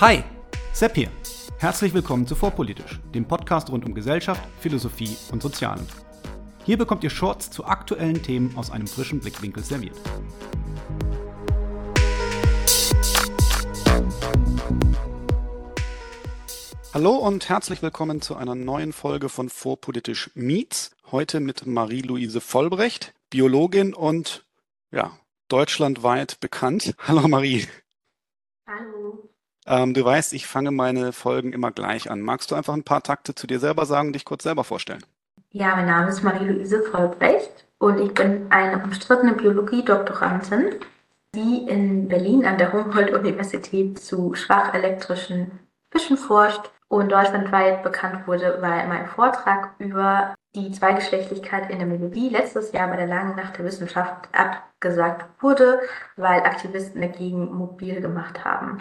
Hi, Sepp hier. Herzlich willkommen zu Vorpolitisch, dem Podcast rund um Gesellschaft, Philosophie und Sozialen. Hier bekommt ihr Shorts zu aktuellen Themen aus einem frischen Blickwinkel serviert. Hallo und herzlich willkommen zu einer neuen Folge von Vorpolitisch Meets. Heute mit Marie-Louise Vollbrecht, Biologin und ja, deutschlandweit bekannt. Hallo Marie. Hallo. Ähm, du weißt, ich fange meine Folgen immer gleich an. Magst du einfach ein paar Takte zu dir selber sagen, dich kurz selber vorstellen? Ja, mein Name ist Marie-Louise Vollbrecht und ich bin eine umstrittene Biologie-Doktorandin, die in Berlin an der Humboldt-Universität zu schwach elektrischen Fischen forscht und deutschlandweit bekannt wurde, weil mein Vortrag über die Zweigeschlechtlichkeit in der Biologie letztes Jahr bei der Langen Nacht der Wissenschaft abgesagt wurde, weil Aktivisten dagegen mobil gemacht haben.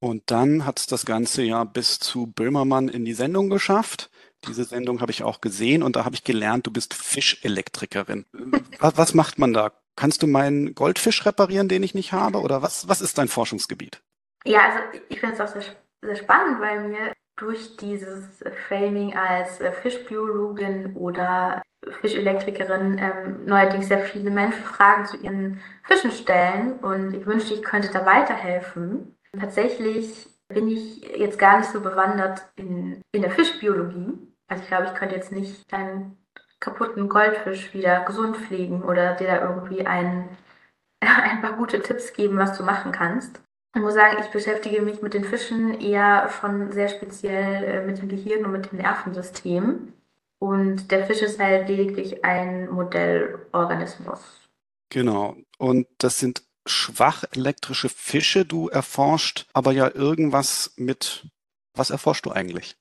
Und dann hat es das Ganze ja bis zu Böhmermann in die Sendung geschafft. Diese Sendung habe ich auch gesehen und da habe ich gelernt, du bist Fischelektrikerin. Was, was macht man da? Kannst du meinen Goldfisch reparieren, den ich nicht habe? Oder was, was ist dein Forschungsgebiet? Ja, also ich finde es auch sehr, sehr spannend, weil mir durch dieses Framing als äh, Fischbiologin oder Fischelektrikerin ähm, neuerdings sehr viele Menschen Fragen zu ihren Fischen stellen und ich wünschte, ich könnte da weiterhelfen. Tatsächlich bin ich jetzt gar nicht so bewandert in, in der Fischbiologie. Also ich glaube, ich könnte jetzt nicht deinen kaputten Goldfisch wieder gesund pflegen oder dir da irgendwie ein, ein paar gute Tipps geben, was du machen kannst. Ich muss sagen, ich beschäftige mich mit den Fischen eher schon sehr speziell äh, mit dem Gehirn und mit dem Nervensystem. Und der Fisch ist halt lediglich ein Modellorganismus. Genau. Und das sind schwach elektrische Fische. Du erforscht aber ja irgendwas mit, was erforschst du eigentlich?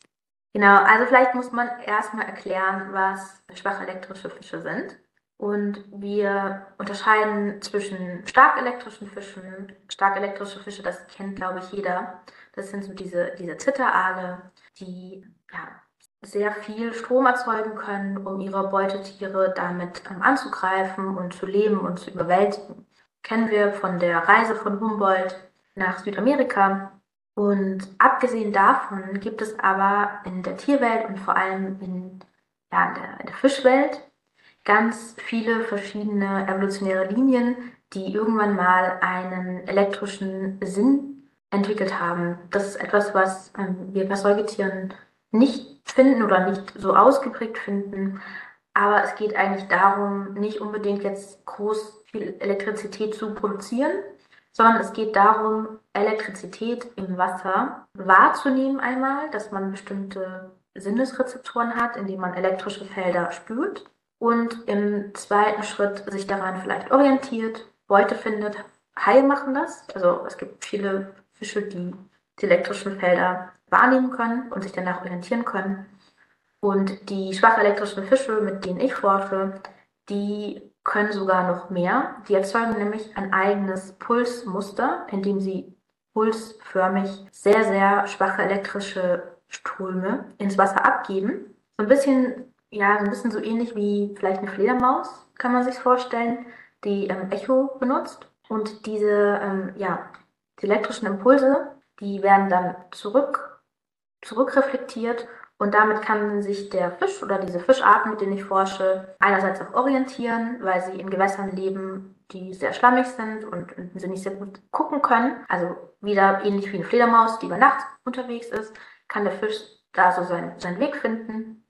Genau, also vielleicht muss man erstmal erklären, was schwach elektrische Fische sind. Und wir unterscheiden zwischen stark elektrischen Fischen. Stark elektrische Fische, das kennt, glaube ich, jeder. Das sind so diese, diese Zitteraale, die ja, sehr viel Strom erzeugen können, um ihre Beutetiere damit ähm, anzugreifen und zu leben und zu überwältigen. Kennen wir von der Reise von Humboldt nach Südamerika. Und abgesehen davon gibt es aber in der Tierwelt und vor allem in, ja, in, der, in der Fischwelt ganz viele verschiedene evolutionäre Linien, die irgendwann mal einen elektrischen Sinn entwickelt haben. Das ist etwas, was ähm, wir bei Säugetieren nicht finden oder nicht so ausgeprägt finden. Aber es geht eigentlich darum, nicht unbedingt jetzt groß viel Elektrizität zu produzieren, sondern es geht darum, Elektrizität im Wasser wahrzunehmen einmal, dass man bestimmte Sinnesrezeptoren hat, indem man elektrische Felder spürt und im zweiten Schritt sich daran vielleicht orientiert, Beute findet. Haie machen das. Also es gibt viele Fische, die die elektrischen Felder wahrnehmen können und sich danach orientieren können. Und die schwach elektrischen Fische, mit denen ich forsche, die können sogar noch mehr. Die erzeugen nämlich ein eigenes Pulsmuster, indem sie pulsförmig sehr, sehr schwache elektrische Ströme ins Wasser abgeben. So ein bisschen ja, so ein bisschen so ähnlich wie vielleicht eine Fledermaus, kann man sich vorstellen, die ähm, Echo benutzt. Und diese, ähm, ja, die elektrischen Impulse, die werden dann zurück, zurückreflektiert und damit kann sich der Fisch oder diese Fischarten, mit denen ich forsche, einerseits auch orientieren, weil sie in Gewässern leben, die sehr schlammig sind und, sie nicht sehr gut gucken können. Also wieder ähnlich wie eine Fledermaus, die über Nacht unterwegs ist, kann der Fisch da so seinen, seinen Weg finden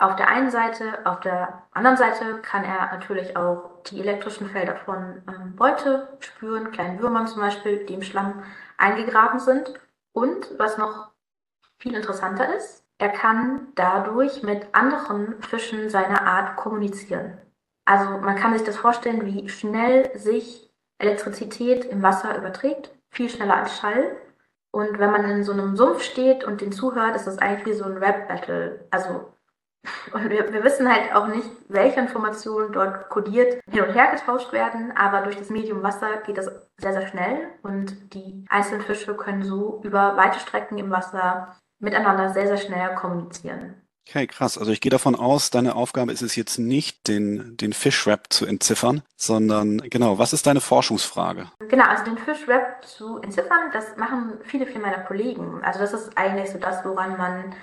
auf der einen Seite, auf der anderen Seite kann er natürlich auch die elektrischen Felder von ähm, Beute spüren, kleinen Würmern zum Beispiel, die im Schlamm eingegraben sind. Und was noch viel interessanter ist, er kann dadurch mit anderen Fischen seiner Art kommunizieren. Also man kann sich das vorstellen, wie schnell sich Elektrizität im Wasser überträgt, viel schneller als Schall. Und wenn man in so einem Sumpf steht und den zuhört, ist das eigentlich wie so ein Rap-Battle. Also und wir, wir, wissen halt auch nicht, welche Informationen dort kodiert hin und her getauscht werden, aber durch das Medium Wasser geht das sehr, sehr schnell und die einzelnen Fische können so über weite Strecken im Wasser miteinander sehr, sehr schnell kommunizieren. Okay, krass. Also ich gehe davon aus, deine Aufgabe ist es jetzt nicht, den, den Fischwrap zu entziffern, sondern genau, was ist deine Forschungsfrage? Genau, also den Fischwrap zu entziffern, das machen viele, viele meiner Kollegen. Also das ist eigentlich so das, woran man,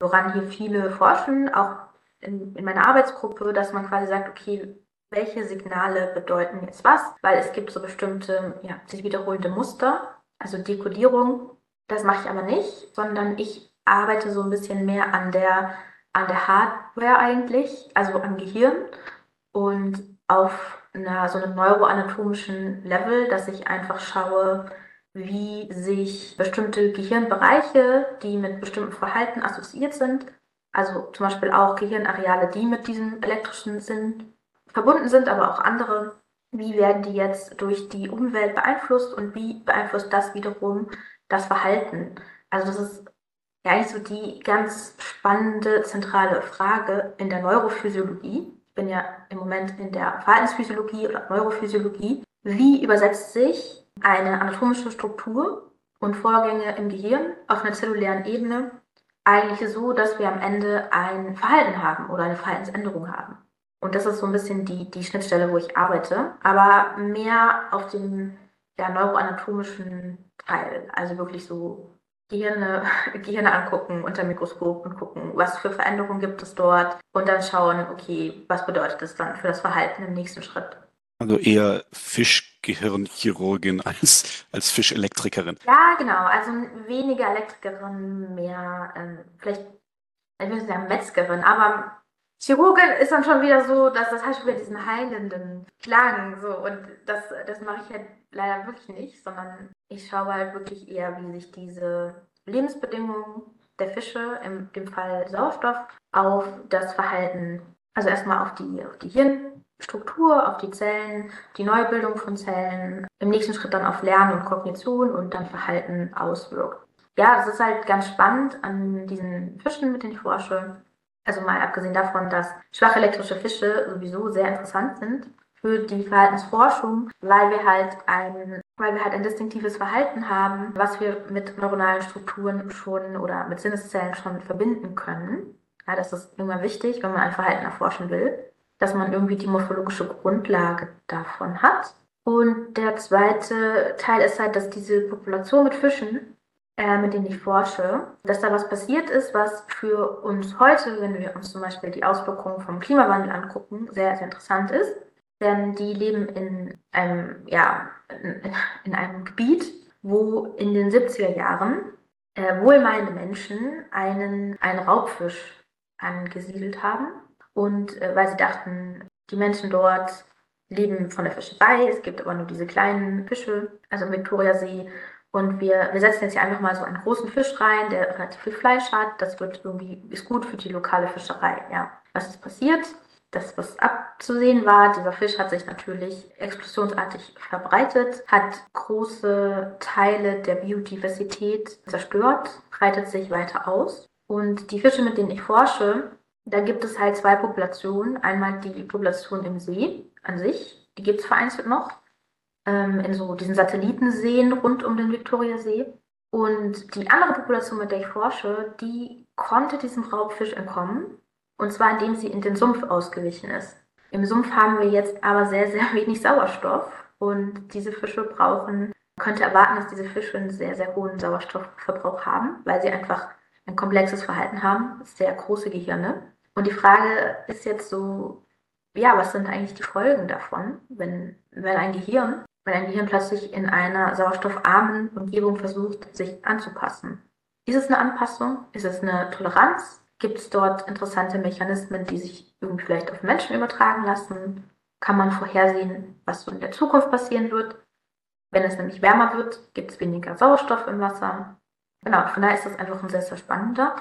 woran hier viele forschen, auch in, in meiner Arbeitsgruppe, dass man quasi sagt, okay, welche Signale bedeuten jetzt was? Weil es gibt so bestimmte, ja, sich wiederholende Muster, also Dekodierung. Das mache ich aber nicht, sondern ich arbeite so ein bisschen mehr an der an der Hardware eigentlich, also am Gehirn und auf einer, so einem neuroanatomischen Level, dass ich einfach schaue, wie sich bestimmte Gehirnbereiche, die mit bestimmten Verhalten assoziiert sind, also zum Beispiel auch Gehirnareale, die mit diesem elektrischen Sinn verbunden sind, aber auch andere, wie werden die jetzt durch die Umwelt beeinflusst und wie beeinflusst das wiederum das Verhalten. Also das ist ja, eigentlich so die ganz spannende, zentrale Frage in der Neurophysiologie. Ich bin ja im Moment in der Verhaltensphysiologie oder Neurophysiologie. Wie übersetzt sich eine anatomische Struktur und Vorgänge im Gehirn auf einer zellulären Ebene eigentlich so, dass wir am Ende ein Verhalten haben oder eine Verhaltensänderung haben? Und das ist so ein bisschen die, die Schnittstelle, wo ich arbeite, aber mehr auf dem ja, neuroanatomischen Teil, also wirklich so Gehirne, Gehirne angucken unter Mikroskop und gucken, was für Veränderungen gibt es dort und dann schauen, okay, was bedeutet das dann für das Verhalten im nächsten Schritt. Also eher Fischgehirnchirurgin als, als Fischelektrikerin. Ja, genau. Also weniger Elektrikerin, mehr ähm, vielleicht, ich würde sagen Metzgerin, aber Chirurgin ist dann schon wieder so, dass das heißt schon wieder diesen heilenden Klang so und das, das mache ich halt leider wirklich nicht, sondern ich schaue halt wirklich eher, wie sich diese Lebensbedingungen der Fische, in dem Fall Sauerstoff, auf das Verhalten, also erstmal auf die, auf die Hirnstruktur, auf die Zellen, die Neubildung von Zellen, im nächsten Schritt dann auf Lernen und Kognition und dann Verhalten auswirkt. Ja, das ist halt ganz spannend an diesen Fischen, mit denen ich forsche. Also mal abgesehen davon, dass schwache elektrische Fische sowieso sehr interessant sind, für die Verhaltensforschung, weil wir halt ein, weil wir halt ein distinktives Verhalten haben, was wir mit neuronalen Strukturen schon oder mit Sinneszellen schon verbinden können. Ja, das ist immer wichtig, wenn man ein Verhalten erforschen will, dass man irgendwie die morphologische Grundlage davon hat. Und der zweite Teil ist halt, dass diese Population mit Fischen, äh, mit denen ich forsche, dass da was passiert ist, was für uns heute, wenn wir uns zum Beispiel die Auswirkungen vom Klimawandel angucken, sehr, sehr interessant ist denn die leben in einem, ja, in einem Gebiet, wo in den 70er Jahren äh, wohlmeinende Menschen einen, einen Raubfisch angesiedelt haben. Und äh, weil sie dachten, die Menschen dort leben von der Fischerei, es gibt aber nur diese kleinen Fische, also im Viktoriasee. Und wir, wir setzen jetzt hier einfach mal so einen großen Fisch rein, der relativ viel Fleisch hat. Das wird irgendwie, ist gut für die lokale Fischerei. Ja. Was ist passiert? das, was abzusehen war, dieser Fisch hat sich natürlich explosionsartig verbreitet, hat große Teile der Biodiversität zerstört, breitet sich weiter aus. Und die Fische, mit denen ich forsche, da gibt es halt zwei Populationen. Einmal die Population im See an sich, die gibt es vereinzelt noch, ähm, in so diesen Satellitenseen rund um den Viktoriasee. Und die andere Population, mit der ich forsche, die konnte diesem Raubfisch entkommen und zwar indem sie in den Sumpf ausgewichen ist. Im Sumpf haben wir jetzt aber sehr, sehr wenig Sauerstoff und diese Fische brauchen, könnte erwarten, dass diese Fische einen sehr, sehr hohen Sauerstoffverbrauch haben, weil sie einfach ein komplexes Verhalten haben, sehr große Gehirne. Und die Frage ist jetzt so, ja, was sind eigentlich die Folgen davon, wenn, wenn ein Gehirn, wenn ein Gehirn plötzlich in einer sauerstoffarmen Umgebung versucht, sich anzupassen? Ist es eine Anpassung? Ist es eine Toleranz? Gibt es dort interessante Mechanismen, die sich irgendwie vielleicht auf Menschen übertragen lassen? Kann man vorhersehen, was so in der Zukunft passieren wird? Wenn es nämlich wärmer wird, gibt es weniger Sauerstoff im Wasser. Genau, von daher ist das einfach ein sehr, sehr spannender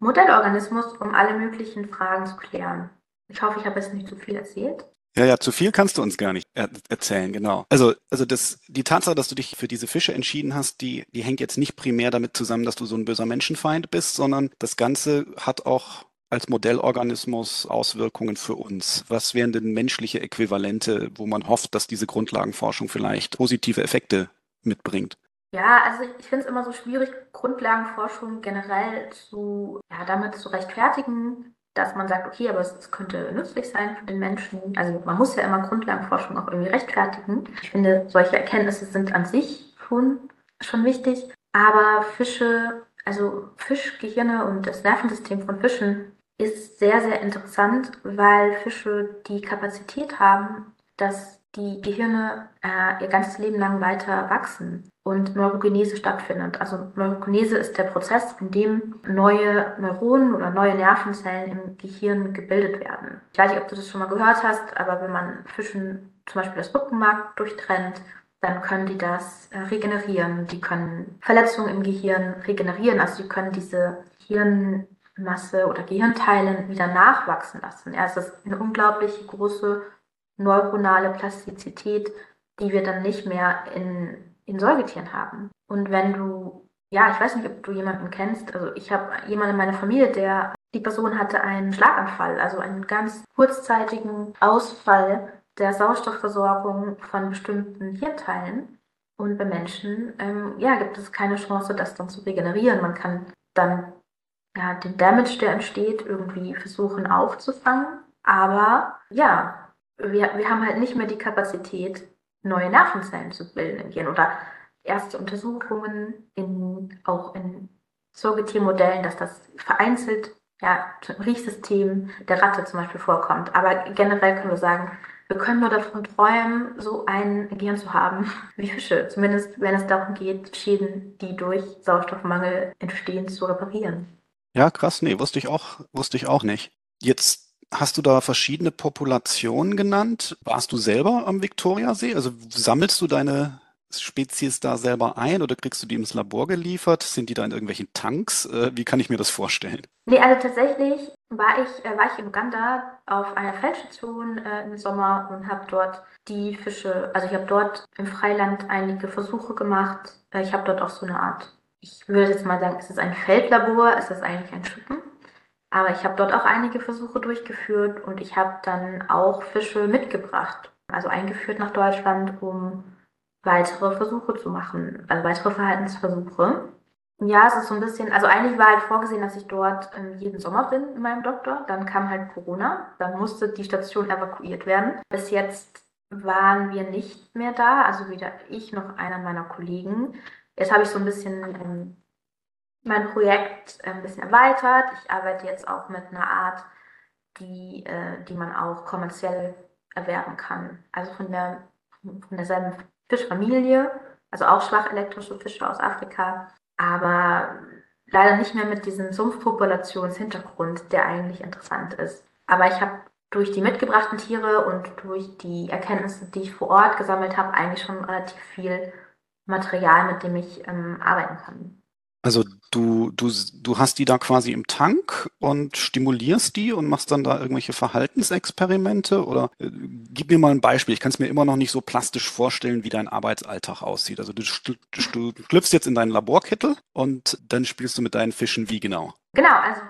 Modellorganismus, um alle möglichen Fragen zu klären. Ich hoffe, ich habe jetzt nicht zu viel erzählt. Ja, ja, zu viel kannst du uns gar nicht er erzählen, genau. Also, also das, die Tatsache, dass du dich für diese Fische entschieden hast, die, die hängt jetzt nicht primär damit zusammen, dass du so ein böser Menschenfeind bist, sondern das Ganze hat auch als Modellorganismus Auswirkungen für uns. Was wären denn menschliche Äquivalente, wo man hofft, dass diese Grundlagenforschung vielleicht positive Effekte mitbringt? Ja, also ich, finde es immer so schwierig, Grundlagenforschung generell zu, ja, damit zu rechtfertigen, dass man sagt, okay, aber es, es, könnte nützlich sein für den Menschen. Also man muss ja immer Grundlagenforschung auch irgendwie rechtfertigen. Ich finde, solche Erkenntnisse sind an sich schon, schon wichtig. Aber Fische, also Fischgehirne und das Nervensystem von Fischen ist sehr, sehr interessant, weil Fische die Kapazität haben, dass die Gehirne äh, ihr ganzes Leben lang weiter wachsen und Neurogenese stattfindet. Also Neurogenese ist der Prozess, in dem neue Neuronen oder neue Nervenzellen im Gehirn gebildet werden. Ich weiß nicht, ob du das schon mal gehört hast, aber wenn man Fischen zum Beispiel das Rückenmark durchtrennt, dann können die das äh, regenerieren. Die können Verletzungen im Gehirn regenerieren. Also die können diese Hirnmasse oder Gehirnteile wieder nachwachsen lassen. Ja, es ist eine unglaublich große neuronale Plastizität, die wir dann nicht mehr in, in Säugetieren haben. Und wenn du, ja, ich weiß nicht, ob du jemanden kennst, also ich habe jemanden in meiner Familie, der, die Person hatte einen Schlaganfall, also einen ganz kurzzeitigen Ausfall der Sauerstoffversorgung von bestimmten Hirnteilen. Und bei Menschen, ähm, ja, gibt es keine Chance, das dann zu regenerieren. Man kann dann ja, den Damage, der entsteht, irgendwie versuchen aufzufangen. Aber ja, wir, wir haben halt nicht mehr die Kapazität, neue Nervenzellen zu bilden im Gehirn oder erste Untersuchungen in, auch in Säugetiermodellen, dass das vereinzelt ja, im Riechsystem der Ratte zum Beispiel vorkommt. Aber generell können wir sagen, wir können nur davon träumen, so ein Gehirn zu haben wie Fische. Zumindest wenn es darum geht, Schäden, die durch Sauerstoffmangel entstehen, zu reparieren. Ja, krass, nee, wusste ich auch, wusste ich auch nicht. Jetzt Hast du da verschiedene Populationen genannt? Warst du selber am Viktoriasee? Also sammelst du deine Spezies da selber ein oder kriegst du die ins Labor geliefert? Sind die da in irgendwelchen Tanks? Äh, wie kann ich mir das vorstellen? Nee, also tatsächlich war ich, äh, war ich in Uganda auf einer Feldstation äh, im Sommer und habe dort die Fische, also ich habe dort im Freiland einige Versuche gemacht. Ich habe dort auch so eine Art, ich würde jetzt mal sagen, ist es ein Feldlabor, ist das eigentlich ein Schuppen? Aber ich habe dort auch einige Versuche durchgeführt und ich habe dann auch Fische mitgebracht, also eingeführt nach Deutschland, um weitere Versuche zu machen, also weitere Verhaltensversuche. Ja, es ist so ein bisschen, also eigentlich war halt vorgesehen, dass ich dort ähm, jeden Sommer bin in meinem Doktor. Dann kam halt Corona, dann musste die Station evakuiert werden. Bis jetzt waren wir nicht mehr da, also weder ich noch einer meiner Kollegen. Jetzt habe ich so ein bisschen ähm, mein Projekt ein bisschen erweitert. Ich arbeite jetzt auch mit einer Art, die, äh, die man auch kommerziell erwerben kann. Also von, der, von derselben Fischfamilie, also auch schwach elektrische Fische aus Afrika, aber leider nicht mehr mit diesem Sumpfpopulationshintergrund, der eigentlich interessant ist. Aber ich habe durch die mitgebrachten Tiere und durch die Erkenntnisse, die ich vor Ort gesammelt habe, eigentlich schon relativ viel Material, mit dem ich ähm, arbeiten kann. Also du, du, du hast die da quasi im Tank und stimulierst die und machst dann da irgendwelche Verhaltensexperimente oder äh, gib mir mal ein Beispiel. Ich kann es mir immer noch nicht so plastisch vorstellen, wie dein Arbeitsalltag aussieht. Also du, du, schlüpfst jetzt in deinen Laborkittel und dann spielst du mit deinen Fischen wie genau? Genau, also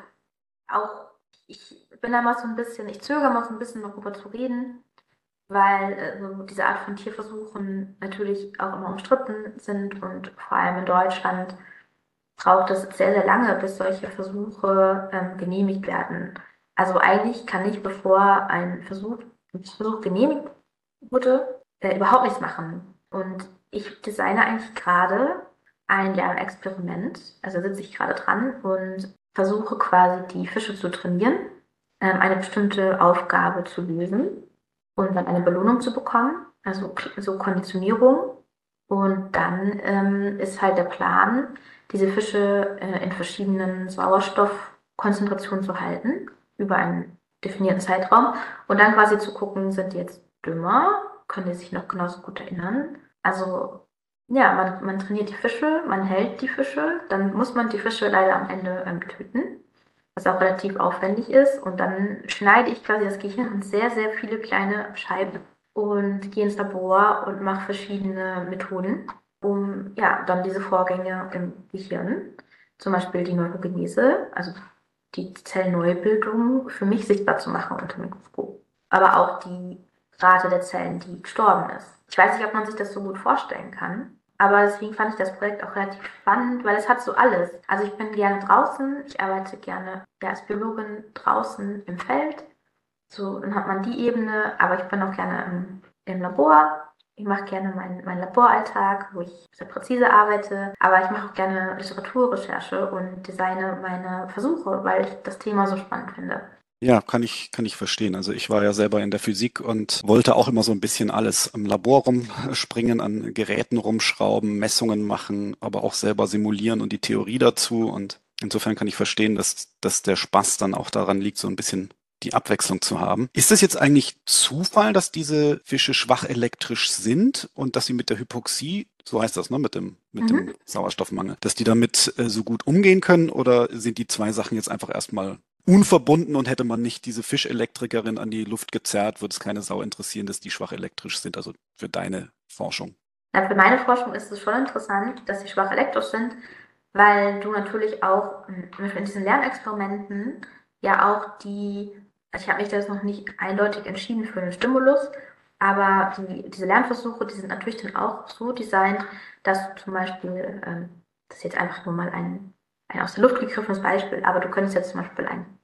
auch ich bin da mal so ein bisschen, ich zögere mal so ein bisschen darüber zu reden, weil äh, diese Art von Tierversuchen natürlich auch immer umstritten sind und vor allem in Deutschland braucht es sehr, sehr lange, bis solche Versuche ähm, genehmigt werden. Also eigentlich kann ich, bevor ein Versuch, ein Versuch genehmigt wurde, äh, überhaupt nichts machen. Und ich designe eigentlich gerade ein Lernexperiment, also sitze ich gerade dran und versuche quasi die Fische zu trainieren, ähm, eine bestimmte Aufgabe zu lösen und dann eine Belohnung zu bekommen, also so Konditionierung. Und dann ähm, ist halt der Plan, diese Fische äh, in verschiedenen Sauerstoffkonzentrationen zu halten über einen definierten Zeitraum und dann quasi zu gucken, sind die jetzt dümmer, können die sich noch genauso gut erinnern. Also ja, man, man trainiert die Fische, man hält die Fische, dann muss man die Fische leider am Ende ähm, töten, was auch relativ aufwendig ist. Und dann schneide ich quasi das Gehirn in sehr, sehr viele kleine Scheiben und gehe ins Labor und mache verschiedene Methoden um ja, dann diese Vorgänge im Gehirn, zum Beispiel die Neurogenese, also die Zellneubildung, für mich sichtbar zu machen unter dem Mikroskop. Aber auch die Rate der Zellen, die gestorben ist. Ich weiß nicht, ob man sich das so gut vorstellen kann, Aber deswegen fand ich das Projekt auch relativ spannend, weil es hat so alles. Also ich bin gerne draußen, ich arbeite gerne ja, als Biologin draußen im Feld. So, dann hat man die Ebene, aber ich bin auch gerne im, im Labor. Ich mache gerne meinen, meinen Laboralltag, wo ich sehr präzise arbeite, aber ich mache auch gerne Literaturrecherche und designe meine Versuche, weil ich das Thema so spannend finde. Ja, kann ich, kann ich verstehen. Also ich war ja selber in der Physik und wollte auch immer so ein bisschen alles im Labor rumspringen, an Geräten rumschrauben, Messungen machen, aber auch selber simulieren und die Theorie dazu. Und insofern kann ich verstehen, dass, dass der Spaß dann auch daran liegt, so ein bisschen die Abwechslung zu haben. Ist das jetzt eigentlich Zufall, dass diese Fische schwach elektrisch sind und dass sie mit der Hypoxie, so heißt das, ne, mit dem, mit mhm. dem Sauerstoffmangel, dass die damit äh, so gut umgehen können oder sind die zwei Sachen jetzt einfach erstmal unverbunden und hätte man nicht diese Fischelektrikerin an die Luft gezerrt, würde es keine Sau interessieren, dass die schwach elektrisch sind, also für deine Forschung. Ja, für meine Forschung ist es schon interessant, dass sie schwach elektrisch sind, weil du natürlich auch in diesen Lernexperimenten ja auch die, also ich habe mich da jetzt noch nicht eindeutig entschieden für einen Stimulus, aber die, diese Lernversuche, die sind natürlich dann auch so designt, dass zum Beispiel, ähm, das ist jetzt einfach nur mal ein ein aus der Luft gegriffenes Beispiel, aber du könntest jetzt zum Beispiel einen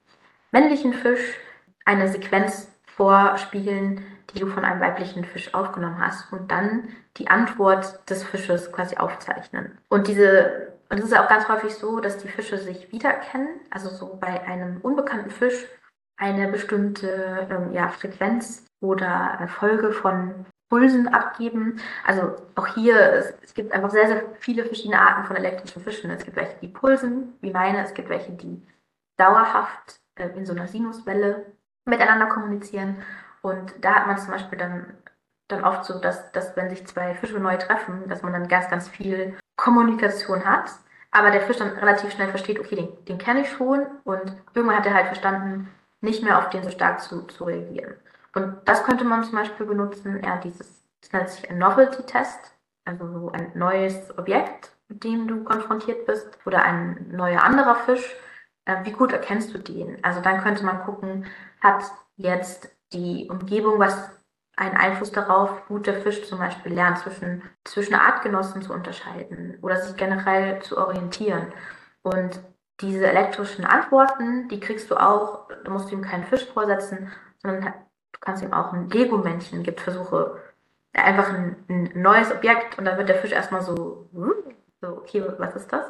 männlichen Fisch eine Sequenz vorspielen, die du von einem weiblichen Fisch aufgenommen hast und dann die Antwort des Fisches quasi aufzeichnen. Und diese, und es ist auch ganz häufig so, dass die Fische sich wiedererkennen, also so bei einem unbekannten Fisch eine bestimmte ähm, ja, Frequenz oder Folge von Pulsen abgeben. Also auch hier, es, es, gibt einfach sehr, sehr viele verschiedene Arten von elektrischen Fischen. Es gibt welche, die pulsen, wie meine, es gibt welche, die dauerhaft äh, in so einer Sinuswelle miteinander kommunizieren. Und da hat man zum Beispiel dann, dann oft so, dass, dass wenn sich zwei Fische neu treffen, dass man dann ganz, ganz viel Kommunikation hat. Aber der Fisch dann relativ schnell versteht, okay, den, den kenne ich schon. Und irgendwann hat er halt verstanden, nicht mehr auf den so stark zu, zu reagieren. Und das könnte man zum Beispiel benutzen, ja, dieses, das nennt sich ein Novelty-Test, also so ein neues Objekt, mit dem du konfrontiert bist, oder ein neuer anderer Fisch. Äh, wie gut erkennst du den? Also dann könnte man gucken, hat jetzt die Umgebung was einen Einfluss darauf, gut der Fisch zum Beispiel lernt, zwischen, zwischen Artgenossen zu unterscheiden oder sich generell zu orientieren. Und diese elektrischen Antworten, die kriegst du auch, da musst du ihm keinen Fisch vorsetzen, sondern Du kannst ihm auch ein Lego-Männchen, gibt Versuche, einfach ein, ein, neues Objekt und dann wird der Fisch erstmal so, so, okay, was ist das?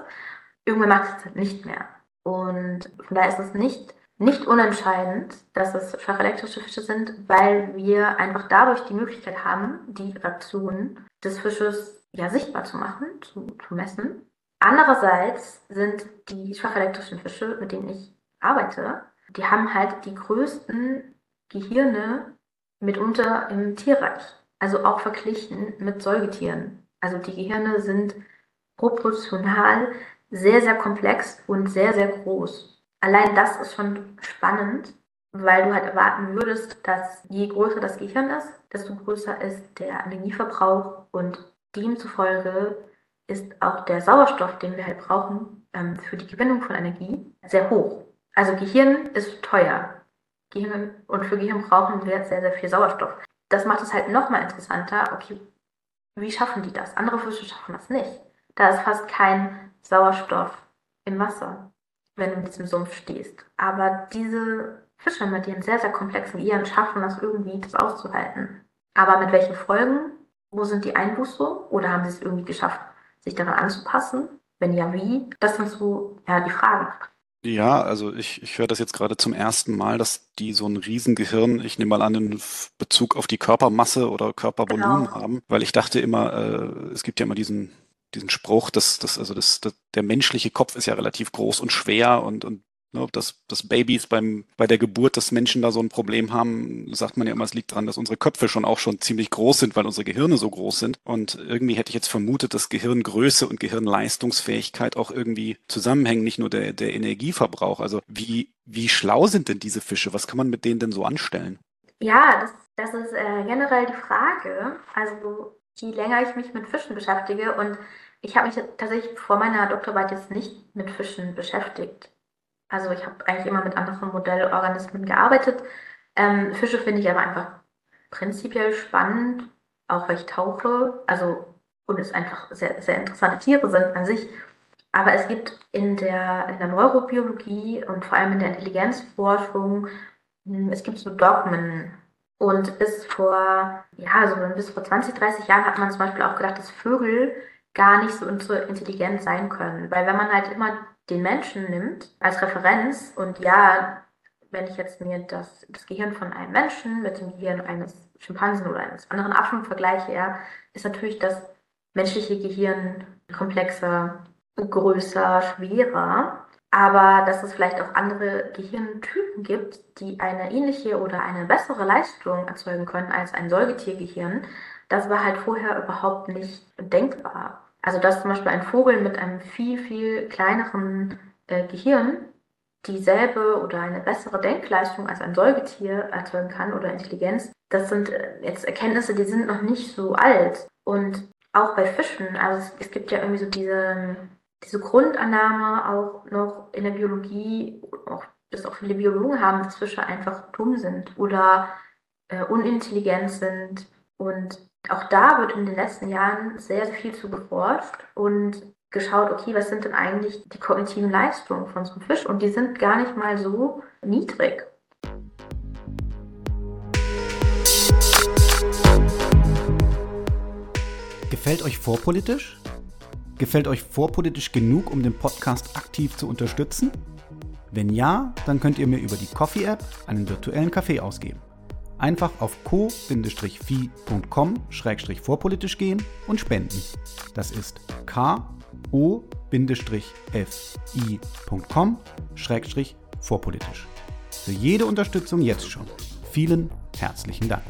Irgendwann macht es halt nicht mehr. Und von daher ist es nicht, nicht unentscheidend, dass es schwachelektrische Fische sind, weil wir einfach dadurch die Möglichkeit haben, die Reaktionen des Fisches ja sichtbar zu machen, zu, zu messen. Andererseits sind die schwachelektrischen Fische, mit denen ich arbeite, die haben halt die größten Gehirne mitunter im Tierreich, also auch verglichen mit Säugetieren. Also die Gehirne sind proportional sehr, sehr komplex und sehr, sehr groß. Allein das ist schon spannend, weil du halt erwarten würdest, dass je größer das Gehirn ist, desto größer ist der Energieverbrauch und demzufolge ist auch der Sauerstoff, den wir halt brauchen ähm, für die Gewinnung von Energie, sehr hoch. Also Gehirn ist teuer. Gehirn und für Gehirn brauchen wir sehr, sehr viel Sauerstoff. Das macht es halt nochmal interessanter, okay, wie schaffen die das? Andere Fische schaffen das nicht. Da ist fast kein Sauerstoff im Wasser, wenn du in diesem Sumpf stehst. Aber diese Fische mit ihren sehr, sehr komplexen Gehirn schaffen das irgendwie, das auszuhalten. Aber mit welchen Folgen? Wo sind die Einbuße? Oder haben sie es irgendwie geschafft, sich daran anzupassen? Wenn ja, wie? Das sind so ja, die Fragen. Ja, also ich, ich höre das jetzt gerade zum ersten Mal, dass die so ein Riesengehirn, ich nehme mal an, in Bezug auf die Körpermasse oder Körpervolumen genau. haben, weil ich dachte immer, äh, es gibt ja immer diesen, diesen Spruch, dass, dass also das, das, der menschliche Kopf ist ja relativ groß und schwer und, und Ne, dass, dass Babys beim, bei der Geburt des Menschen da so ein Problem haben, sagt man ja immer, es liegt daran, dass unsere Köpfe schon auch schon ziemlich groß sind, weil unsere Gehirne so groß sind. Und irgendwie hätte ich jetzt vermutet, dass Gehirngröße und Gehirnleistungsfähigkeit auch irgendwie zusammenhängen, nicht nur der, der Energieverbrauch. Also wie, wie schlau sind denn diese Fische? Was kann man mit denen denn so anstellen? Ja, das, das ist äh, generell die Frage. Also je länger ich mich mit Fischen beschäftige und ich habe mich tatsächlich vor meiner Doktorarbeit jetzt nicht mit Fischen beschäftigt. Also ich habe eigentlich immer mit anderen Modellorganismen gearbeitet. Ähm, Fische finde ich aber einfach prinzipiell spannend, auch weil ich tauche. Also und es einfach sehr, sehr interessante Tiere sind an sich. Aber es gibt in der, in der Neurobiologie und vor allem in der Intelligenzforschung, hm, es gibt so Dogmen. Und bis vor, ja, so bis vor 20, 30 Jahren hat man zum Beispiel auch gedacht, dass Vögel gar nicht so intelligent sein können. Weil wenn man halt immer den Menschen nimmt als Referenz und ja, wenn ich jetzt mir das, das Gehirn von einem Menschen mit dem Gehirn eines Schimpansen oder eines anderen Affen vergleiche, ja, ist natürlich das menschliche Gehirn komplexer, größer, schwerer. Aber dass es vielleicht auch andere Gehirntypen gibt, die eine ähnliche oder eine bessere Leistung erzeugen können als ein Säugetiergehirn, das war halt vorher überhaupt nicht denkbar. Also dass zum Beispiel ein Vogel mit einem viel, viel kleineren äh, Gehirn dieselbe oder eine bessere Denkleistung als ein Säugetier erzeugen kann oder Intelligenz, das sind äh, jetzt Erkenntnisse, die sind noch nicht so alt. Und auch bei Fischen, also es, es gibt ja irgendwie so diese, diese Grundannahme auch noch in der Biologie, auch, dass auch viele Biologen haben, dass Fische einfach dumm sind oder äh, unintelligent sind. Und auch da wird in den letzten Jahren sehr, viel zu geforscht und geschaut, okay, was sind denn eigentlich die kognitiven Leistungen von so einem Fisch? Und die sind gar nicht mal so niedrig. Gefällt euch vorpolitisch? Gefällt euch vorpolitisch genug, um den Podcast aktiv zu unterstützen? Wenn ja, dann könnt ihr mir über die Coffee-App einen virtuellen Kaffee ausgeben. Einfach auf co-fi.com-vorpolitisch gehen und spenden. Das ist ko-fi.com-vorpolitisch. Für jede Unterstützung jetzt schon. Vielen herzlichen Dank.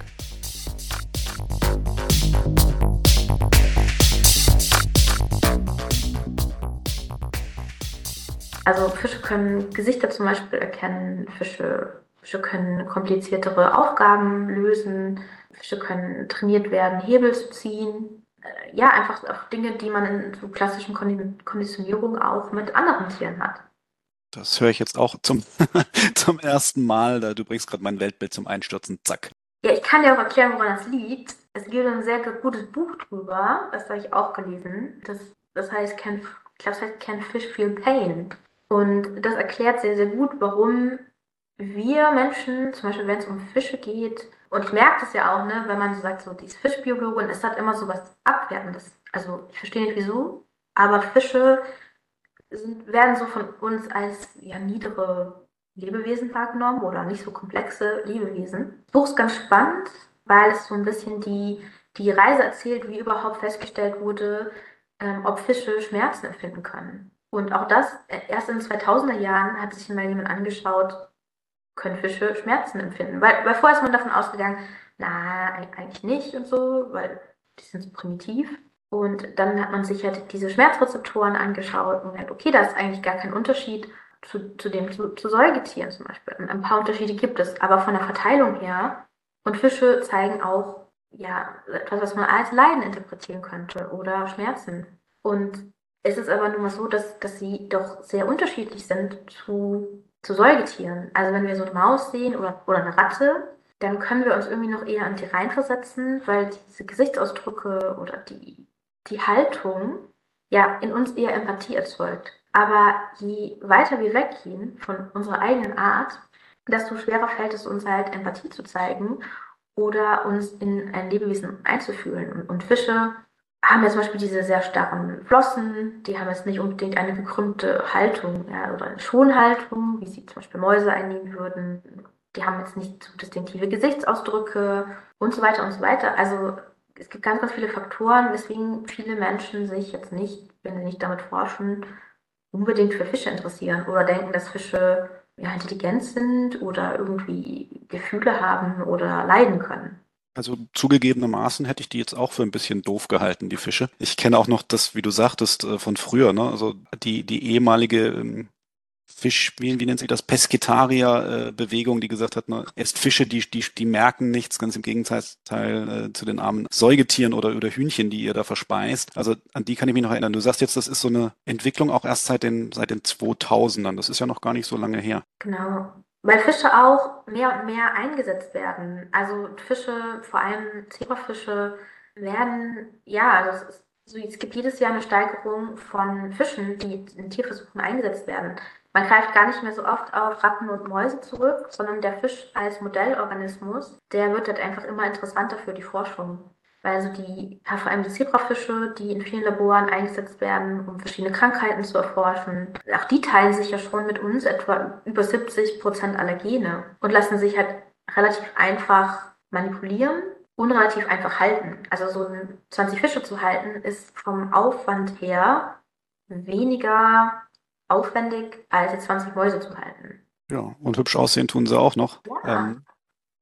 Also Fische können Gesichter zum Beispiel erkennen, Fische, Fische können kompliziertere Aufgaben lösen, Fische können trainiert werden, Hebel zu ziehen. Äh, ja, einfach auch Dinge, die man in so klassischen Konditionierungen auch mit anderen Tieren hat. Das höre ich jetzt auch zum, zum ersten Mal. Du bringst gerade mein Weltbild zum Einstürzen. Zack. Ja, ich kann dir auch erklären, woran das liegt. Es gibt ein sehr gutes Buch drüber, das habe ich auch gelesen. Das, das heißt, Can, ich glaube, es heißt Can Fish Feel Pain? Und das erklärt sehr, sehr gut, warum wir Menschen, zum Beispiel wenn es um Fische geht, und ich merke das ja auch, ne, wenn man so sagt, so, die ist Fischbiologin, es hat immer so was Abwertendes. Also ich verstehe nicht wieso, aber Fische sind, werden so von uns als ja, niedere Lebewesen wahrgenommen oder nicht so komplexe Lebewesen. Das Buch ist ganz spannend, weil es so ein bisschen die, die Reise erzählt, wie überhaupt festgestellt wurde, ähm, ob Fische Schmerzen empfinden können. Und auch das, äh, erst in den 2000er Jahren hat sich mal jemand angeschaut, können Fische Schmerzen empfinden. Weil, weil vorher ist man davon ausgegangen, na, eigentlich nicht und so, weil die sind so primitiv. Und dann hat man sich halt diese Schmerzrezeptoren angeschaut und gesagt, okay, da ist eigentlich gar kein Unterschied zu, zu dem zu, zu Säugetieren zum Beispiel. Ein paar Unterschiede gibt es, aber von der Verteilung her. Und Fische zeigen auch ja etwas, was man als Leiden interpretieren könnte oder Schmerzen. Und es ist aber nun mal so, dass, dass sie doch sehr unterschiedlich sind zu, zu Säugetieren. Also wenn wir so eine Maus sehen oder, oder eine Ratte, dann können wir uns irgendwie noch eher an die reinversetzen, weil diese Gesichtsausdrücke oder die, die Haltung ja in uns eher Empathie erzeugt. Aber je weiter wir weggehen von unserer eigenen Art, desto schwerer fällt es uns halt, Empathie zu zeigen oder uns in ein Lebewesen einzufühlen. Und, und Fische haben ja zum Beispiel diese sehr starren Flossen, die haben jetzt nicht unbedingt eine gekrümmte Haltung ja, oder eine Schonhaltung, wie sie zum Beispiel Mäuse einnehmen würden. Die haben jetzt nicht so distinktive Gesichtsausdrücke und so weiter und so weiter. Also es gibt ganz, ganz viele Faktoren, weswegen viele Menschen sich jetzt nicht, wenn sie nicht damit forschen, unbedingt für Fische interessieren oder denken, dass Fische ja, intelligent sind oder irgendwie Gefühle haben oder leiden können. Also zugegebenermaßen hätte ich die jetzt auch für ein bisschen doof gehalten, die Fische. Ich kenne auch noch das, wie du sagtest, äh, von früher, ne? Also die, die ehemalige ähm, Fisch, wie, wie nennt sich das, Pesketarier-Bewegung, die gesagt hat, ne, esst Fische, die, die, die merken nichts, ganz im Gegenteil äh, zu den armen Säugetieren oder, oder Hühnchen, die ihr da verspeist. Also an die kann ich mich noch erinnern. Du sagst jetzt, das ist so eine Entwicklung auch erst seit den, seit den 2000ern. Das ist ja noch gar nicht so lange her. Genau. Weil Fische auch mehr und mehr eingesetzt werden. Also Fische, vor allem Zebrafische, werden, ja, also es Also es gibt jedes Jahr eine Steigerung von Fischen, die in Tierversuchen eingesetzt werden. Man greift gar nicht mehr so oft auf Ratten und Mäuse zurück, sondern der Fisch als Modellorganismus, der wird halt einfach immer interessanter für die Forschung. Weil also die, vor allem die Zebrafische, die in vielen Laboren eingesetzt werden, um verschiedene Krankheiten zu erforschen, auch die teilen sich ja schon mit uns etwa über 70 Prozent Allergene und lassen sich halt relativ einfach manipulieren und relativ einfach halten. Also so 20 Fische zu halten, ist vom Aufwand her weniger aufwendig, als jetzt 20 Mäuse zu halten. Ja, und hübsch aussehen tun sie auch noch. Ja. Ähm,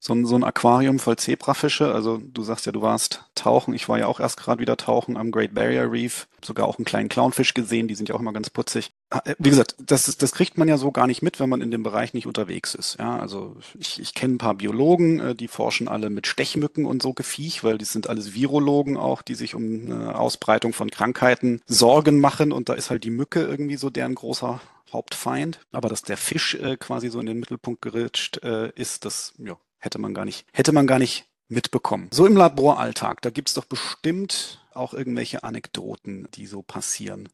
so ein, so ein Aquarium voll Zebrafische. Also du sagst ja, du warst tauchen. Ich war ja auch erst gerade wieder tauchen am Great Barrier Reef. Sogar auch einen kleinen Clownfisch gesehen. Die sind ja auch immer ganz putzig. Äh, wie gesagt, das, das kriegt man ja so gar nicht mit, wenn man in dem Bereich nicht unterwegs ist. Ja, also ich, ich kenne ein paar Biologen, äh, die forschen alle mit Stechmücken und so Gefiech, weil die sind alles Virologen auch, die sich um eine Ausbreitung von Krankheiten Sorgen machen. Und da ist halt die Mücke irgendwie so deren großer Hauptfeind. Aber dass der Fisch äh, quasi so in den Mittelpunkt geritscht äh, ist, das ja, hätte man gar nicht, hätte man gar nicht mitbekommen. So im Laboralltag, da gibt's doch bestimmt auch irgendwelche Anekdoten, die so passieren.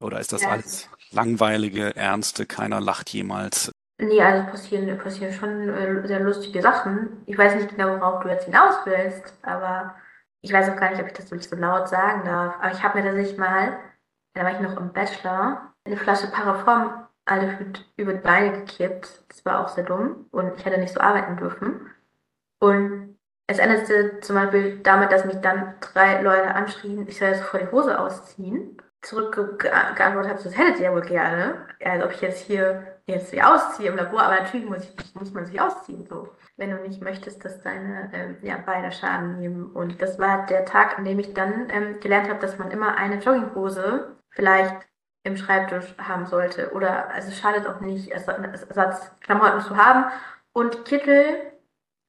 Oder ist das ja. alles langweilige, ernste, keiner lacht jemals? Nee, also passieren, passieren schon äh, sehr lustige Sachen. Ich weiß nicht genau, worauf du jetzt hinaus willst, aber ich weiß auch gar nicht, ob ich das so, so laut sagen darf. Aber ich habe mir tatsächlich mal, da war ich noch im Bachelor, eine Flasche Paraform alle über die Beine gekippt. Das war auch sehr dumm und ich hätte nicht so arbeiten dürfen. Und es endete zum Beispiel damit, dass mich dann drei Leute anschrien, ich soll jetzt sofort die Hose ausziehen. Zurückgeantwortet habe, das hättet ihr ja wohl gerne. Also ob ich jetzt hier jetzt sie ausziehe im Labor, aber natürlich muss, ich, muss man sich ausziehen, so. Wenn du nicht möchtest, dass deine ähm, ja, Beine Schaden nehmen. Und das war der Tag, an dem ich dann ähm, gelernt habe, dass man immer eine Jogginghose vielleicht im Schreibtisch haben sollte. Oder also es schadet auch nicht, Ersatzklamotten zu haben. Und Kittel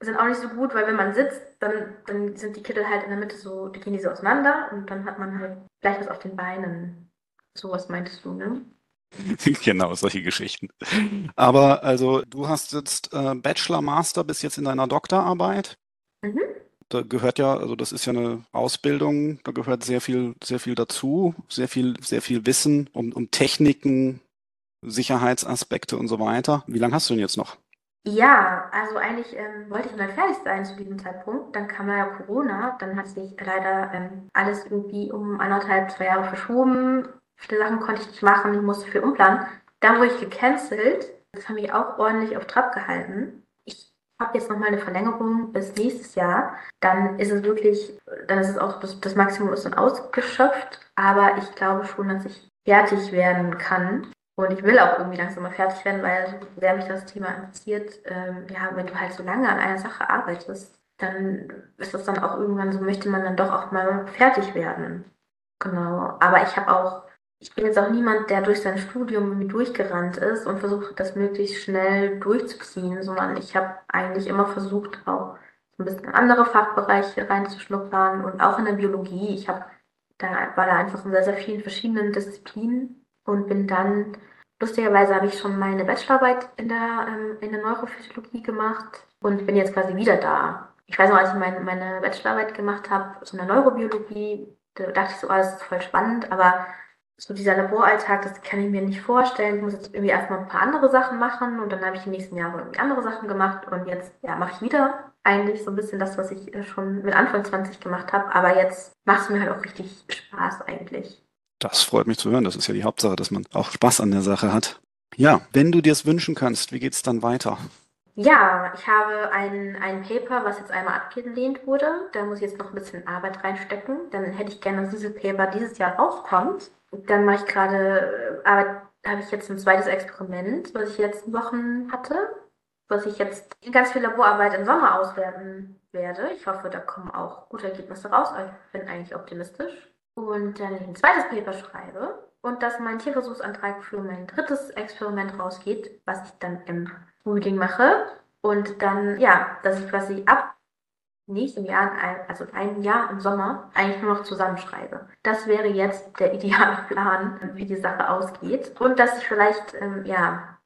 sind auch nicht so gut, weil wenn man sitzt, dann, dann sind die Kittel halt in der Mitte so, die gehen die so auseinander und dann hat man halt gleich was auf den Beinen. Sowas meintest du, ne? genau, solche Geschichten. Aber also du hast jetzt äh, Bachelor, Master bis jetzt in deiner Doktorarbeit. Mhm da gehört ja, also das ist ja eine Ausbildung, da gehört sehr viel, sehr viel dazu, sehr viel, sehr viel Wissen um, um Techniken, Sicherheitsaspekte und so weiter. Wie lange hast du denn jetzt noch? Ja, also eigentlich ähm, wollte ich mal fertig sein zu diesem Zeitpunkt. Dann kam ja Corona, dann hat sich leider ähm, alles irgendwie um anderthalb, zwei Jahre verschoben. Viele Sachen konnte ich nicht machen, ich musste viel umplanen. Dann wurde ich gecancelt. Das hat mich auch ordentlich auf Trab gehalten habe jetzt nochmal eine Verlängerung bis nächstes Jahr, dann ist es wirklich, dann ist es auch, das, das Maximum ist dann ausgeschöpft, aber ich glaube schon, dass ich fertig werden kann. Und ich will auch irgendwie langsam mal fertig werden, weil so sehr mich das Thema interessiert, ähm, ja, wenn du halt so lange an einer Sache arbeitest, dann ist das dann auch irgendwann so, möchte man dann doch auch mal fertig werden. Genau. Aber ich habe auch ich bin jetzt auch niemand, der durch sein Studium irgendwie durchgerannt ist und versucht, das möglichst schnell durchzuziehen, sondern ich habe eigentlich immer versucht, auch so ein bisschen andere Fachbereiche reinzuschnuppern und auch in der Biologie. Ich habe da war da einfach in sehr, sehr vielen verschiedenen Disziplinen und bin dann lustigerweise habe ich schon meine Bachelorarbeit in der ähm, in der Neurophysiologie gemacht und bin jetzt quasi wieder da. Ich weiß noch, als ich mein, meine Bachelorarbeit gemacht habe, so in der Neurobiologie, da dachte ich so, oh, das ist voll spannend, aber so dieser Laboralltag, das kann ich mir nicht vorstellen. Ich muss jetzt irgendwie erstmal ein paar andere Sachen machen und dann habe ich die nächsten Jahre irgendwie andere Sachen gemacht und jetzt ja, mache ich wieder eigentlich so ein bisschen das, was ich äh, schon mit Anfang 20 gemacht habe. Aber jetzt macht es mir halt auch richtig Spaß eigentlich. Das freut mich zu hören. Das ist ja die Hauptsache, dass man auch Spaß an der Sache hat. Ja, wenn du dir es wünschen kannst, wie geht es dann weiter? Ja, ich habe ein, ein Paper, was jetzt einmal abgelehnt wurde. Da muss ich jetzt noch ein bisschen Arbeit reinstecken. Dann hätte ich gerne, dass dieses Paper dieses Jahr rauskommt. Dann mache ich gerade, äh, habe ich jetzt ein zweites Experiment, was ich letzten Wochen hatte, was ich jetzt ganz viel Laborarbeit im Sommer auswerten werde. Ich hoffe, da kommen auch gute Ergebnisse raus, ich bin eigentlich optimistisch. Und dann ein zweites Paper schreibe und dass mein Tierversuchsantrag für mein drittes Experiment rausgeht, was ich dann im Frühling mache. Und dann, ja, dass ich quasi ab nächsten Jahr, also ein Jahr im Sommer, eigentlich nur noch zusammenschreibe. Das wäre jetzt der ideale Plan, wie die Sache ausgeht. Und dass ich vielleicht, ähm, ja,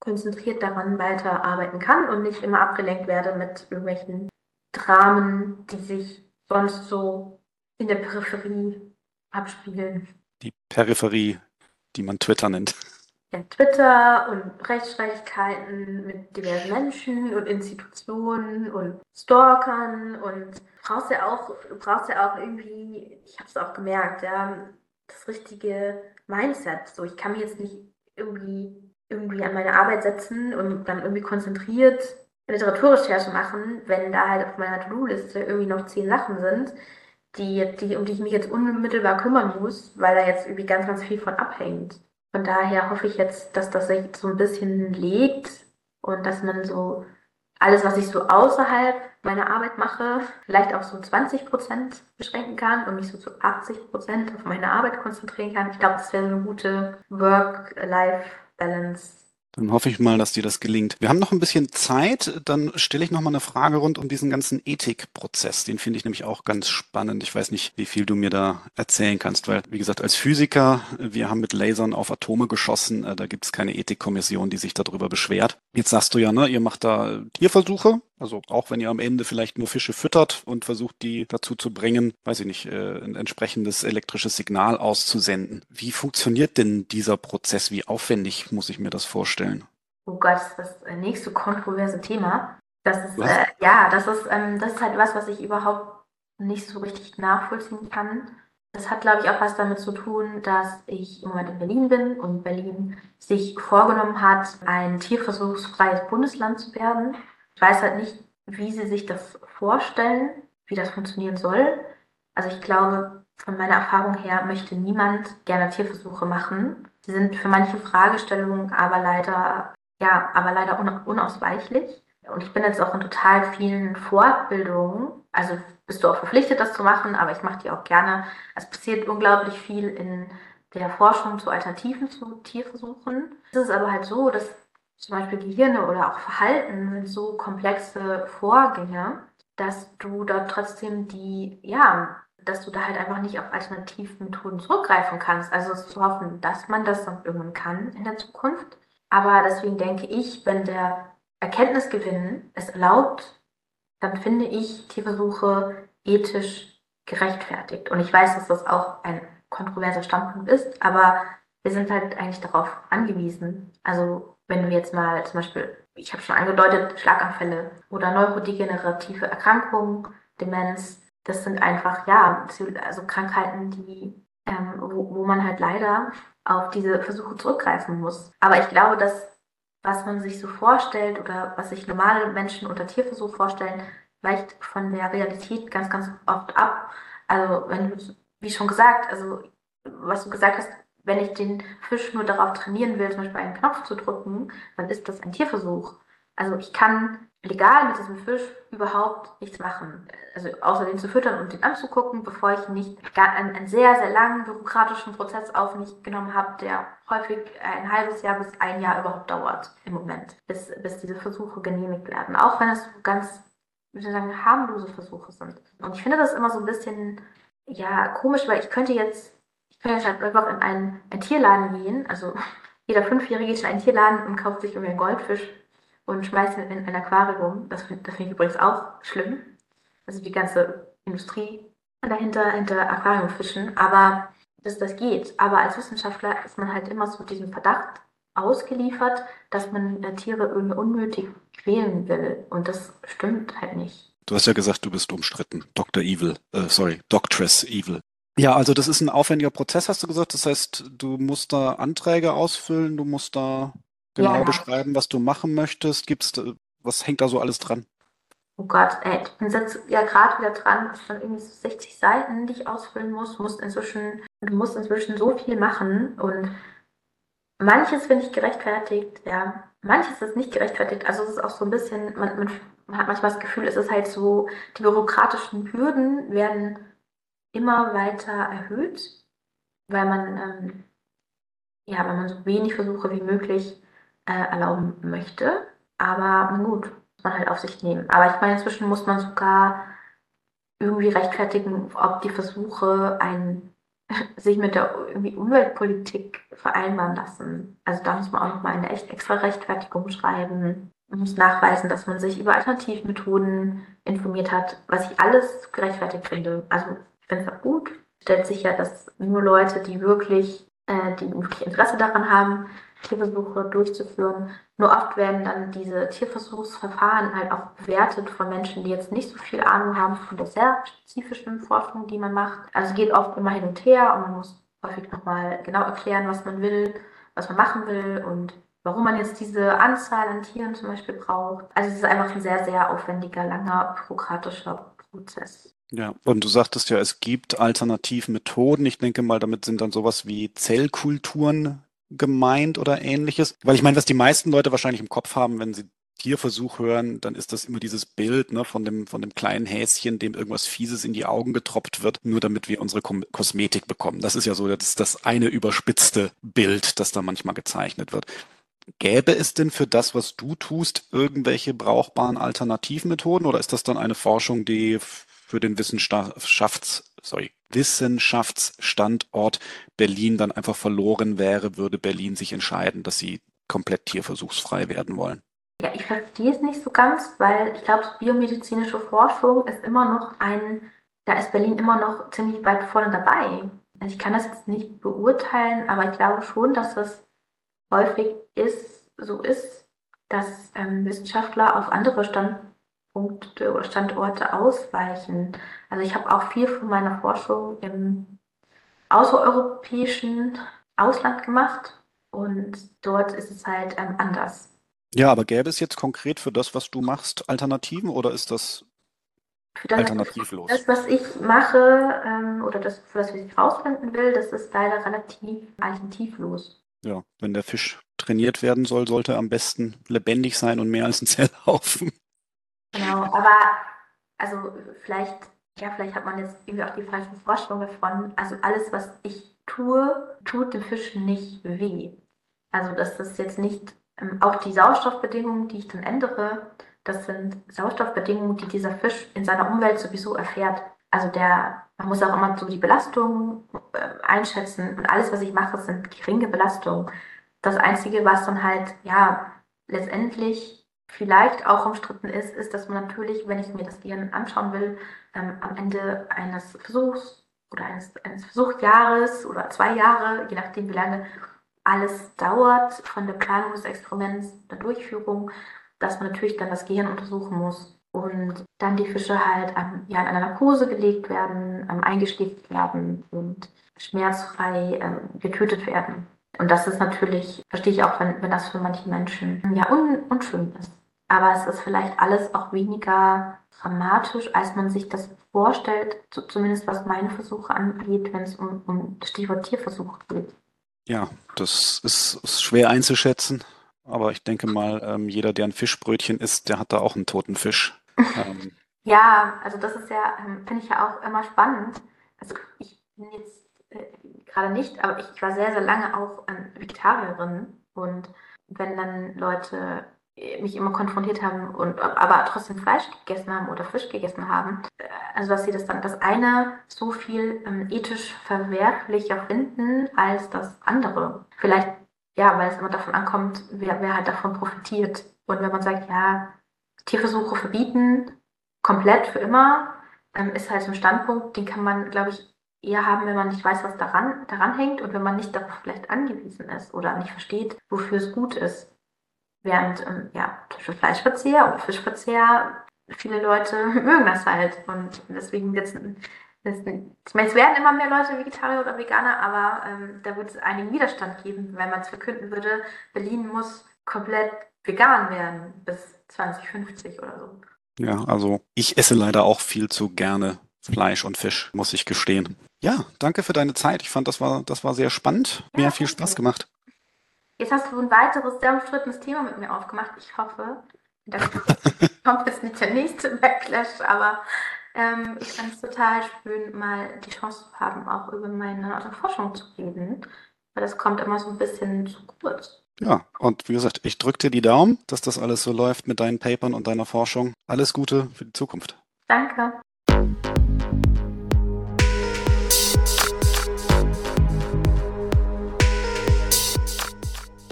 konzentriert daran weiterarbeiten kann und nicht immer abgelenkt werde mit irgendwelchen Dramen, die sich sonst so in der Peripherie abspielen. Die Peripherie, die man Twitter nennt. Ja, Twitter und Rechtsstreitigkeiten mit diversen Menschen und Institutionen und Stalkern und brauchst ja auch, brauchst ja auch irgendwie, ich habe es auch gemerkt, ja, das richtige Mindset. So, ich kann mich jetzt nicht irgendwie irgendwie an meine Arbeit setzen und dann irgendwie konzentriert Literaturrecherche machen, wenn da halt auf meiner To-Do-Liste irgendwie noch zehn Sachen sind, die, die, um die ich mich jetzt unmittelbar kümmern muss, weil da jetzt irgendwie ganz, ganz viel von abhängt. Von daher hoffe ich jetzt, dass das sich so ein bisschen legt und dass man so alles, was ich so außerhalb meiner Arbeit mache, vielleicht auf so 20 Prozent beschränken kann und mich so zu 80 Prozent auf meine Arbeit konzentrieren kann. Ich glaube, das wäre eine gute Work-Life-Balance dann hoffe ich mal, dass dir das gelingt. Wir haben noch ein bisschen Zeit. Dann stelle ich noch mal eine Frage rund um diesen ganzen Ethikprozess. Den finde ich nämlich auch ganz spannend. Ich weiß nicht, wie viel du mir da erzählen kannst, weil, wie gesagt, als Physiker, wir haben mit Lasern auf Atome geschossen. Äh, da gibt es keine Ethikkommission, die sich darüber beschwert. Jetzt sagst du ja, ne, ihr macht da Tierversuche. Also auch wenn ihr am Ende vielleicht nur Fische füttert und versucht, die dazu zu bringen, weiß ich nicht, äh, ein entsprechendes elektrisches Signal auszusenden. Wie funktioniert denn dieser Prozess? Wie aufwendig muss ich mir das vorstellen? Oh Gott, das ist das nächste kontroverse Thema. Das ist, äh, ja, das ist, ähm, das ist halt was, was ich überhaupt nicht so richtig nachvollziehen kann. Das hat, glaube ich, auch was damit zu tun, dass ich im Moment in Berlin bin und Berlin sich vorgenommen hat, ein tierversuchsfreies Bundesland zu werden. Ich weiß halt nicht, wie sie sich das vorstellen, wie das funktionieren soll. Also ich glaube, von meiner Erfahrung her möchte niemand gerne Tierversuche machen. Sie sind für manche Fragestellungen aber leider, ja, aber leider unausweichlich. Und ich bin jetzt auch in total vielen Fortbildungen. Also bist du auch verpflichtet, das zu machen, aber ich mache die auch gerne. Es passiert unglaublich viel in der Forschung zu Alternativen zu Tierversuchen. Es ist aber halt so, dass zum Beispiel Gehirne oder auch Verhalten sind so komplexe Vorgänge, dass du da trotzdem die, ja, dass du da halt einfach nicht auf Alternativmethoden zurückgreifen kannst. Also zu hoffen, dass man das dann irgendwann kann in der Zukunft. Aber deswegen denke ich, wenn der Erkenntnisgewinn es erlaubt, dann finde ich Tierversuche ethisch gerechtfertigt. Und ich weiß, dass das auch ein kontroverser Standpunkt ist, aber wir sind halt eigentlich darauf angewiesen. Also wenn du jetzt mal zum Beispiel, ich habe schon angedeutet, Schlaganfälle oder neurodegenerative Erkrankungen, Demenz, das sind einfach, ja, also Krankheiten, die, ähm, wo, wo man halt leider auf diese Versuche zurückgreifen muss. Aber ich glaube, dass was man sich so vorstellt oder was sich normale Menschen unter Tierversuch vorstellen, weicht von der Realität ganz, ganz oft ab. Also wenn du, wie schon gesagt, also was du gesagt hast, wenn ich den Fisch nur darauf trainieren will, zum Beispiel einen Knopf zu drücken, dann ist das ein Tierversuch. Also ich kann legal mit diesem Fisch überhaupt nichts machen. Also außer den zu füttern und den anzugucken, bevor ich nicht einen, einen sehr, sehr langen bürokratischen Prozess auf mich genommen habe, der häufig ein halbes Jahr bis ein Jahr überhaupt dauert im Moment, bis, bis diese Versuche genehmigt werden. Auch wenn es ganz, soll ich sagen, harmlose Versuche sind. Und ich finde das immer so ein bisschen, ja, komisch, weil ich könnte jetzt kann jetzt halt einfach in einen, einen Tierladen gehen. Also jeder Fünfjährige geht in einen Tierladen und kauft sich irgendwie einen Goldfisch und schmeißt ihn in ein Aquarium. Das, das finde ich übrigens auch schlimm. Also die ganze Industrie dahinter, hinter Aquariumfischen. Aber dass das geht. Aber als Wissenschaftler ist man halt immer so diesem Verdacht ausgeliefert, dass man Tiere irgendwie unnötig quälen will. Und das stimmt halt nicht. Du hast ja gesagt, du bist umstritten. Dr. Evil, äh, sorry, Doctress Evil. Ja, also das ist ein aufwendiger Prozess, hast du gesagt. Das heißt, du musst da Anträge ausfüllen, du musst da genau ja. beschreiben, was du machen möchtest. Gibt's, was hängt da so alles dran? Oh Gott, ey, ich bin jetzt ja gerade wieder dran, das sind irgendwie so 60 Seiten, die ich ausfüllen muss. Du musst inzwischen, du musst inzwischen so viel machen und manches finde ich gerechtfertigt, ja. Manches ist nicht gerechtfertigt. Also es ist auch so ein bisschen, man, man hat manchmal das Gefühl, es ist halt so, die bürokratischen Hürden werden immer weiter erhöht, weil man, ähm, ja, weil man so wenig Versuche wie möglich äh, erlauben möchte. Aber gut, muss man halt auf sich nehmen. Aber ich meine, inzwischen muss man sogar irgendwie rechtfertigen, ob die Versuche ein, sich mit der irgendwie Umweltpolitik vereinbaren lassen. Also da muss man auch nochmal eine echt extra Rechtfertigung schreiben. Man muss nachweisen, dass man sich über Alternativmethoden informiert hat, was ich alles gerechtfertigt finde. Also auch gut. Stellt sich ja, dass nur Leute, die wirklich, äh, die wirklich Interesse daran haben, Tierversuche durchzuführen, nur oft werden dann diese Tierversuchsverfahren halt auch bewertet von Menschen, die jetzt nicht so viel Ahnung haben von der sehr spezifischen Forschung, die man macht. Also es geht oft immer hin und her und man muss häufig nochmal genau erklären, was man will, was man machen will und warum man jetzt diese Anzahl an Tieren zum Beispiel braucht. Also es ist einfach ein sehr, sehr aufwendiger, langer, bürokratischer Prozess. Ja, und du sagtest ja, es gibt Alternativmethoden. Ich denke mal, damit sind dann sowas wie Zellkulturen gemeint oder ähnliches. Weil ich meine, was die meisten Leute wahrscheinlich im Kopf haben, wenn sie Tierversuch hören, dann ist das immer dieses Bild ne, von, dem, von dem kleinen Häschen, dem irgendwas Fieses in die Augen getroppt wird, nur damit wir unsere Kom Kosmetik bekommen. Das ist ja so das, das eine überspitzte Bild, das da manchmal gezeichnet wird. Gäbe es denn für das, was du tust, irgendwelche brauchbaren Alternativmethoden oder ist das dann eine Forschung, die für den Wissenschafts, sorry, Wissenschaftsstandort Berlin dann einfach verloren wäre, würde Berlin sich entscheiden, dass sie komplett tierversuchsfrei werden wollen? Ja, ich verstehe es nicht so ganz, weil ich glaube, biomedizinische Forschung ist immer noch ein, da ist Berlin immer noch ziemlich weit vorne dabei. Also ich kann das jetzt nicht beurteilen, aber ich glaube schon, dass es häufig ist, so ist, dass ähm, Wissenschaftler auf andere Oder Standorte ausweichen. Also ich habe auch viel von meiner Forschung im außereuropäischen Ausland gemacht und dort ist es halt ähm, anders. Ja, aber gäbe es jetzt konkret für das, was du machst, Alternativen oder ist das das, alternativlos? Das, was ich mache ähm, oder das, für das, was ich rausfinden will, das ist leider relativ alternativlos. Ja, wenn der Fisch trainiert werden soll, sollte er am besten lebendig sein und mehr als ein Zellhaufen. Genau, aber also vielleicht, ja, vielleicht hat man jetzt irgendwie auch die falsche Vorstellung davon. Also alles, was ich tue, tut dem Fisch nicht weh. Also das ist jetzt nicht ähm, auch die Sauerstoffbedingungen, die ich dann ändere, das sind Sauerstoffbedingungen, die dieser Fisch in seiner Umwelt sowieso erfährt. Also der, man muss auch immer so die Belastung äh, einschätzen und alles, was ich mache, sind geringe Belastungen. Das Einzige, was dann halt, ja, letztendlich vielleicht auch umstritten ist, ist, dass man natürlich, wenn ich mir das Gehirn anschauen will, ähm, am Ende eines Versuchs oder eines, eines Versuchsjahres oder zwei Jahre, je nachdem wie lange alles dauert, von der Planung des Experiments, der Durchführung, dass man natürlich dann das Gehirn untersuchen muss und dann die Fische halt ähm, ja, in einer Narkose gelegt werden, ähm, eingeschläft werden und schmerzfrei ähm, getötet werden. Und das ist natürlich, verstehe ich auch, wenn, wenn das für manche Menschen ja un, unschön ist. Aber es ist vielleicht alles auch weniger dramatisch, als man sich das vorstellt, zumindest was meine Versuche angeht, wenn es um, um Stichwort Tierversuch geht. Ja, das ist, ist schwer einzuschätzen. Aber ich denke mal, ähm, jeder, der ein Fischbrötchen isst, der hat da auch einen toten Fisch. Ähm. Ja, also das ist ja, ähm, finde ich ja auch immer spannend. Also ich bin jetzt äh, gerade nicht, aber ich, ich, war sehr, sehr lange auch ähm, Vegetarierin. Und wenn dann Leute mich immer konfrontiert haben und aber trotzdem Fleisch gegessen haben oder Fisch gegessen haben. Also dass sie das dann das eine so viel ähm, ethisch verwerflicher finden als das andere. Vielleicht ja, weil es immer davon ankommt, wer, wer halt davon profitiert. Und wenn man sagt, ja, Tierversuche verbieten, komplett für immer, ähm, ist halt so ein Standpunkt, den kann man, glaube ich, eher haben, wenn man nicht weiß, was daran, daran hängt und wenn man nicht darauf vielleicht angewiesen ist oder nicht versteht, wofür es gut ist. Während, ähm, ja, für Fleischverzehr oder Fischverzehr, viele Leute mögen das halt. Und deswegen jetzt, das, ich meine, es werden immer mehr Leute Vegetarier oder Veganer, aber ähm, da wird es einigen Widerstand geben, wenn man es verkünden würde, Berlin muss komplett vegan werden bis 2050 oder so. Ja, also ich esse leider auch viel zu gerne Fleisch und Fisch, muss ich gestehen. Ja, danke für deine Zeit. Ich fand, das war, das war sehr spannend. Mir ja, hat viel Spaß gemacht. Jetzt hast du ein weiteres sehr umstrittenes Thema mit mir aufgemacht. Ich hoffe, da kommt jetzt nicht der nächste Backlash, aber ähm, ich fand es total schön, mal die Chance zu haben, auch über meine Forschung zu reden, weil das kommt immer so ein bisschen zu kurz. Ja, und wie gesagt, ich drücke dir die Daumen, dass das alles so läuft mit deinen Papern und deiner Forschung. Alles Gute für die Zukunft. Danke.